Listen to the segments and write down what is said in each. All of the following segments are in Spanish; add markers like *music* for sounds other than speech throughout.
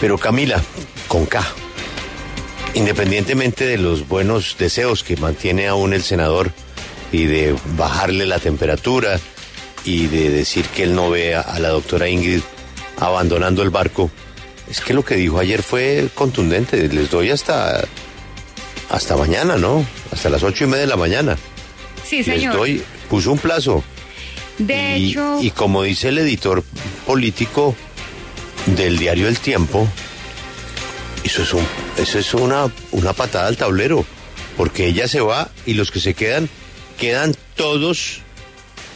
Pero Camila, con K, independientemente de los buenos deseos que mantiene aún el senador y de bajarle la temperatura y de decir que él no ve a la doctora Ingrid abandonando el barco, es que lo que dijo ayer fue contundente. Les doy hasta, hasta mañana, ¿no? Hasta las ocho y media de la mañana. Sí, señor. Les doy, puso un plazo. De y, hecho, y como dice el editor político del diario El Tiempo, eso es, un, eso es una, patada al tablero, porque ella se va y los que se quedan, quedan todos,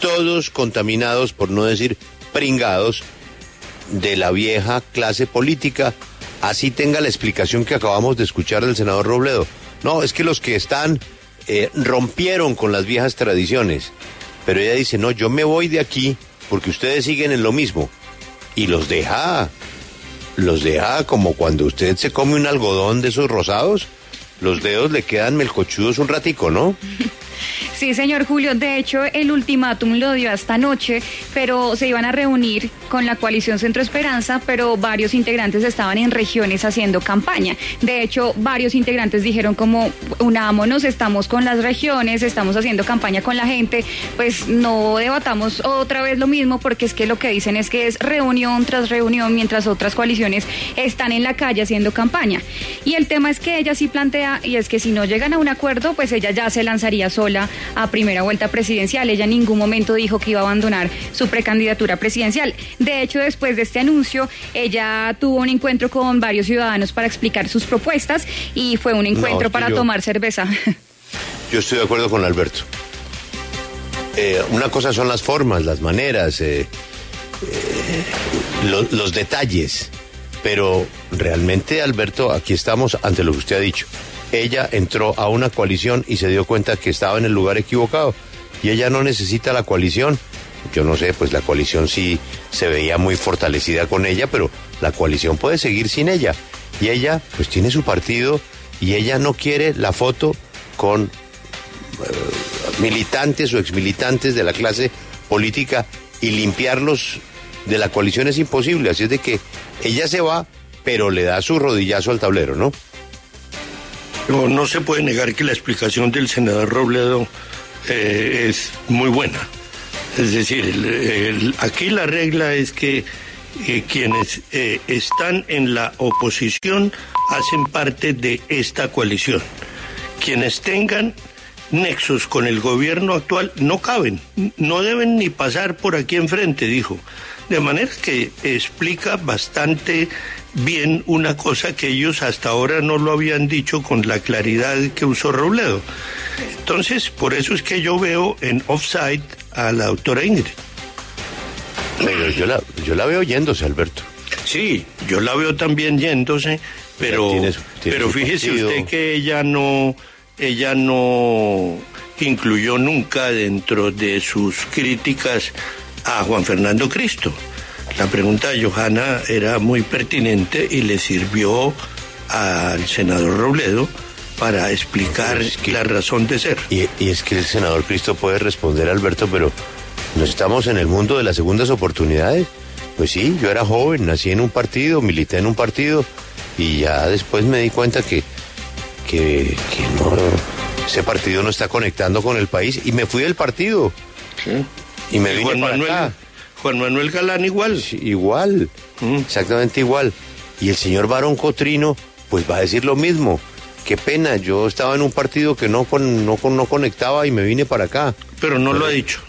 todos contaminados, por no decir pringados, de la vieja clase política, así tenga la explicación que acabamos de escuchar del senador Robledo. No, es que los que están eh, rompieron con las viejas tradiciones, pero ella dice, no, yo me voy de aquí porque ustedes siguen en lo mismo y los deja, los deja como cuando usted se come un algodón de esos rosados, los dedos le quedan melcochudos un ratico, ¿no? *laughs* Sí, señor Julio. De hecho, el ultimátum lo dio esta noche, pero se iban a reunir con la coalición Centro Esperanza, pero varios integrantes estaban en regiones haciendo campaña. De hecho, varios integrantes dijeron como, unámonos, estamos con las regiones, estamos haciendo campaña con la gente, pues no debatamos otra vez lo mismo, porque es que lo que dicen es que es reunión tras reunión, mientras otras coaliciones están en la calle haciendo campaña. Y el tema es que ella sí plantea, y es que si no llegan a un acuerdo, pues ella ya se lanzaría sola a primera vuelta presidencial. Ella en ningún momento dijo que iba a abandonar su precandidatura presidencial. De hecho, después de este anuncio, ella tuvo un encuentro con varios ciudadanos para explicar sus propuestas y fue un encuentro para yo- tomar cerveza. *laughs* Yo estoy de acuerdo con Alberto. Eh, una cosa son las formas, las maneras, eh, eh, lo- los detalles, pero realmente, Alberto, aquí estamos ante lo que usted ha dicho. Ella entró a una coalición y se dio cuenta que estaba en el lugar equivocado y ella no necesita la coalición. Yo no sé, pues la coalición sí se veía muy fortalecida con ella, pero la coalición puede seguir sin ella. Y ella, pues tiene su partido y ella no quiere la foto con militantes o exmilitantes de la clase política y limpiarlos de la coalición es imposible. Así es de que ella se va, pero le da su rodillazo al tablero, ¿no? No, se puede negar que la explicación del senador Robledo eh, es muy buena. Es decir, aquí la regla es que eh, quienes eh, están en la oposición hacen parte de esta coalición. Quienes tengan nexos con el gobierno actual no caben, no deben ni pasar por aquí enfrente, dijo. De manera que explica bastante bien una cosa que ellos hasta ahora no lo habían dicho con la claridad que usó Robledo. Entonces, por eso es que yo veo en offside a la doctora Ingrid. Pero yo la, yo la veo yéndose, Alberto. Sí, yo la veo también yéndose, pero, tiene su- tiene pero fíjese partido. usted que ella no, ella no incluyó nunca dentro de sus críticas a Juan Fernando Cristo. La pregunta de Johanna era muy pertinente y le sirvió al senador Robledo para explicar Pero es que- la razón de ser. Y, y es que el senador Cristo puede responder, Alberto, pero ¿no estamos en el mundo de las segundas oportunidades? Pues sí, yo era joven, nací en un partido, milité en un partido y ya después me di cuenta que, que, que no, ese partido no está conectando con el país y me fui del partido y me vine Juan para Manuel, acá. Juan Manuel Galán igual. Sí, igual, Mm. exactamente igual. Y el señor Barón Cotrino, pues va a decir lo mismo. Qué pena, yo estaba en un partido que no, con, no, con- no conectaba y me vine para acá. Pero no lo ha dicho.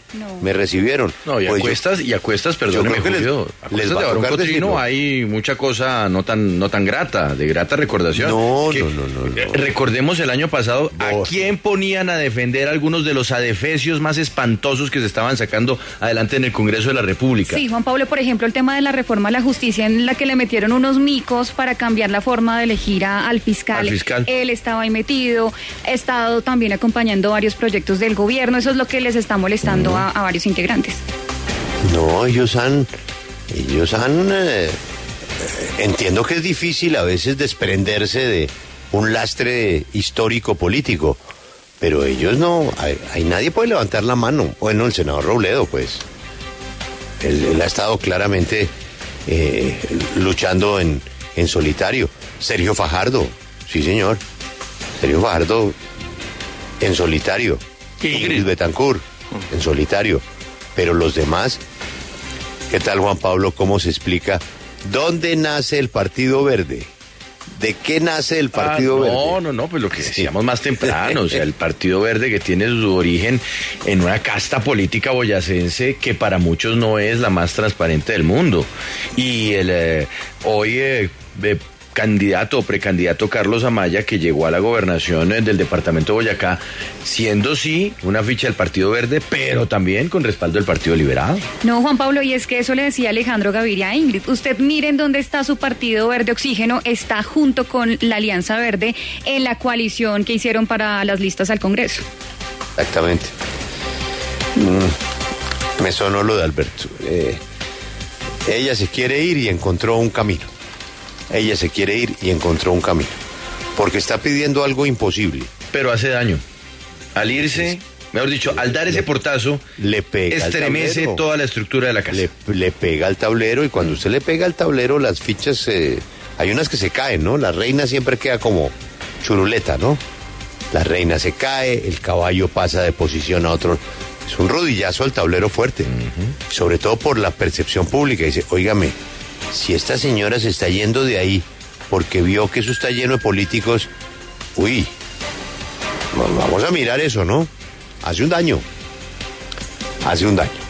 Me recibieron. No, y a Pues yo- y a cuestas, perdóneme, creo que les- Julio, les va de a Barón tocar Cotrino decirlo. hay mucha cosa no tan, no tan grata, de grata recordación. No, no, no, no, no. eh, Recordemos el año pasado No. a quién ponían a defender algunos de los adefesios más espantosos que se estaban sacando adelante en el Congreso de la República. Sí, Juan Pablo, por ejemplo, el tema de la reforma a la justicia en la que le metieron unos micos para cambiar la forma de elegir a- al fiscal. Al fiscal. Él estaba ahí metido, ha estado también acompañando varios proyectos del gobierno. Eso es lo que les está molestando a, a varios integrantes. No, ellos han, ellos han, eh, eh, entiendo que es difícil a veces desprenderse de un lastre histórico político, pero ellos no, hay, hay- nadie puede levantar la mano. Bueno, el senador Robledo, pues, él, él ha estado claramente eh, luchando en, en solitario. Sergio Fajardo, sí señor. Sergio Fajardo en solitario. Ingrid Betancourt en solitario. Pero los demás, ¿qué tal Juan Pablo? ¿Cómo se explica? ¿Dónde nace el Partido Verde? ¿De qué nace el Partido ah, Verde? No, no, no, pues lo que decíamos más temprano, o sea, el Partido Verde que tiene su origen en una casta política boyacense que para muchos no es la más transparente del mundo. Y el eh, hoy eh, candidato o precandidato Carlos Amaya, que llegó a la gobernación eh, del departamento de Boyacá, siendo sí una ficha del Partido Verde, pero también con respaldo del Partido Liberado. No, Juan Pablo, y es que eso le decía Alejandro Gaviria a Ingrid. Usted miren dónde está su Partido Verde Oxígeno, está junto con la Alianza Verde en la coalición que hicieron para las listas al Congreso. Exactamente. Mm, me sonó lo de Alberto. Eh, ella se quiere ir y encontró un camino ella se quiere ir y encontró un camino. Porque está pidiendo algo imposible. Pero hace daño. Al irse, mejor dicho, al dar ese portazo, le pega estremece toda la estructura de la casa. Le, pega al tablero y cuando usted le pega al tablero, las fichas, hay unas que se caen, ¿no? La reina siempre queda como churuleta, ¿no? La reina se cae, el caballo pasa de posición a otro. Es un rodillazo al tablero fuerte, sobre todo por la percepción pública. Dice, óigame, si esta señora se está yendo de ahí porque vio que eso está lleno de políticos, uy, vamos a mirar eso, ¿no? Hace un daño, hace un daño.